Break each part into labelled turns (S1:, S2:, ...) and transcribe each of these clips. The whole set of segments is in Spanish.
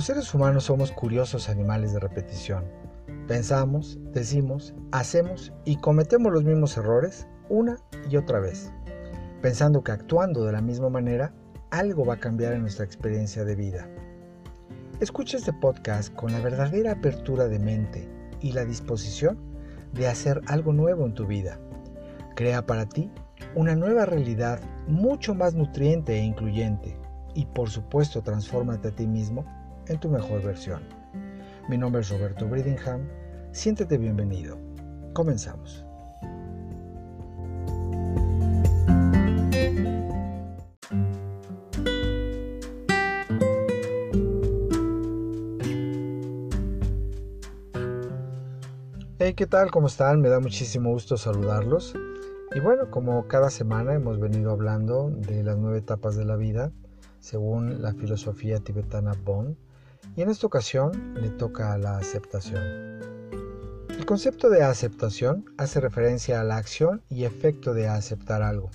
S1: Los seres humanos somos curiosos animales de repetición. Pensamos, decimos, hacemos y cometemos los mismos errores una y otra vez, pensando que actuando de la misma manera algo va a cambiar en nuestra experiencia de vida. Escucha este podcast con la verdadera apertura de mente y la disposición de hacer algo nuevo en tu vida. Crea para ti una nueva realidad mucho más nutriente e incluyente y por supuesto transfórmate a ti mismo en tu mejor versión. Mi nombre es Roberto Bridingham, siéntete bienvenido. Comenzamos. Hey, ¿qué tal? ¿Cómo están? Me da muchísimo gusto saludarlos. Y bueno, como cada semana hemos venido hablando de las nueve etapas de la vida, según la filosofía tibetana Bon, y en esta ocasión le toca a la aceptación. El concepto de aceptación hace referencia a la acción y efecto de aceptar algo.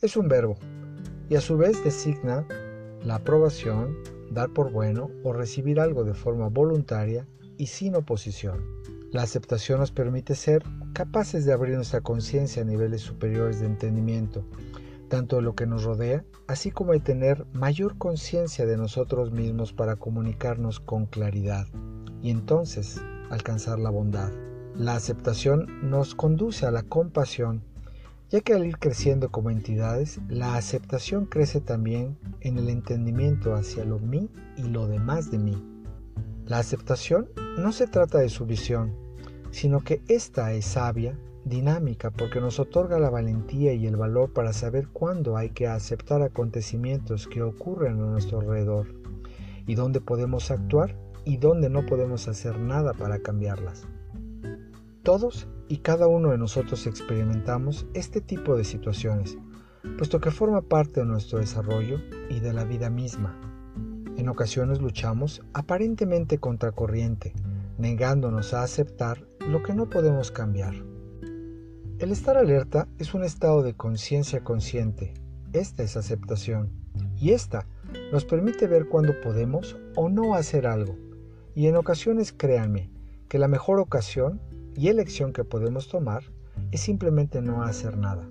S1: Es un verbo y a su vez designa la aprobación, dar por bueno o recibir algo de forma voluntaria y sin oposición. La aceptación nos permite ser capaces de abrir nuestra conciencia a niveles superiores de entendimiento, tanto de lo que nos rodea, así como de tener mayor conciencia de nosotros mismos para comunicarnos con claridad y entonces alcanzar la bondad. La aceptación nos conduce a la compasión, ya que al ir creciendo como entidades, la aceptación crece también en el entendimiento hacia lo mí y lo demás de mí. La aceptación no se trata de su visión, sino que esta es sabia, dinámica, porque nos otorga la valentía y el valor para saber cuándo hay que aceptar acontecimientos que ocurren a nuestro alrededor, y dónde podemos actuar y dónde no podemos hacer nada para cambiarlas. Todos y cada uno de nosotros experimentamos este tipo de situaciones, puesto que forma parte de nuestro desarrollo y de la vida misma. En ocasiones luchamos aparentemente contracorriente, negándonos a aceptar lo que no podemos cambiar. El estar alerta es un estado de conciencia consciente. Esta es aceptación. Y esta nos permite ver cuándo podemos o no hacer algo. Y en ocasiones créanme que la mejor ocasión y elección que podemos tomar es simplemente no hacer nada.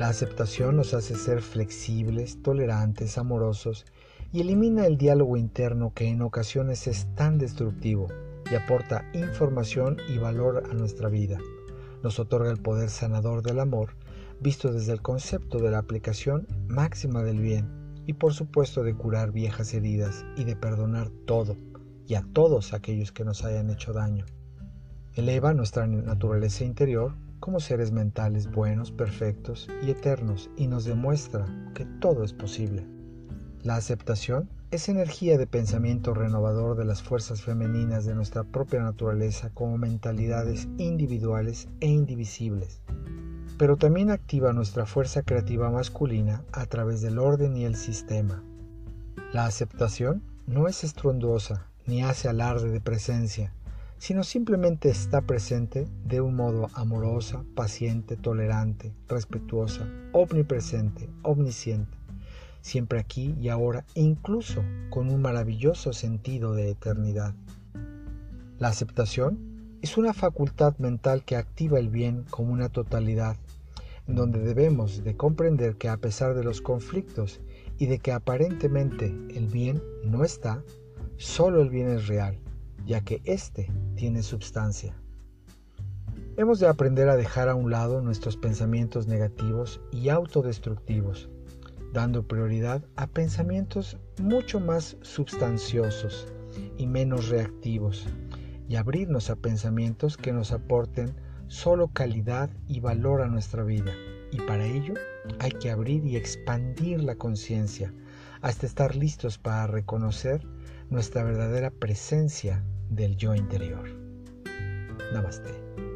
S1: La aceptación nos hace ser flexibles, tolerantes, amorosos y elimina el diálogo interno que en ocasiones es tan destructivo y aporta información y valor a nuestra vida. Nos otorga el poder sanador del amor, visto desde el concepto de la aplicación máxima del bien y por supuesto de curar viejas heridas y de perdonar todo y a todos aquellos que nos hayan hecho daño. Eleva nuestra naturaleza interior como seres mentales buenos, perfectos y eternos y nos demuestra que todo es posible. La aceptación es energía de pensamiento renovador de las fuerzas femeninas de nuestra propia naturaleza como mentalidades individuales e indivisibles, pero también activa nuestra fuerza creativa masculina a través del orden y el sistema. La aceptación no es estruendosa ni hace alarde de presencia, sino simplemente está presente de un modo amorosa, paciente, tolerante, respetuosa, omnipresente, omnisciente siempre aquí y ahora, incluso con un maravilloso sentido de eternidad. La aceptación es una facultad mental que activa el bien como una totalidad, en donde debemos de comprender que a pesar de los conflictos y de que aparentemente el bien no está, solo el bien es real, ya que éste tiene substancia. Hemos de aprender a dejar a un lado nuestros pensamientos negativos y autodestructivos dando prioridad a pensamientos mucho más substanciosos y menos reactivos, y abrirnos a pensamientos que nos aporten solo calidad y valor a nuestra vida. Y para ello hay que abrir y expandir la conciencia hasta estar listos para reconocer nuestra verdadera presencia del yo interior. Namaste.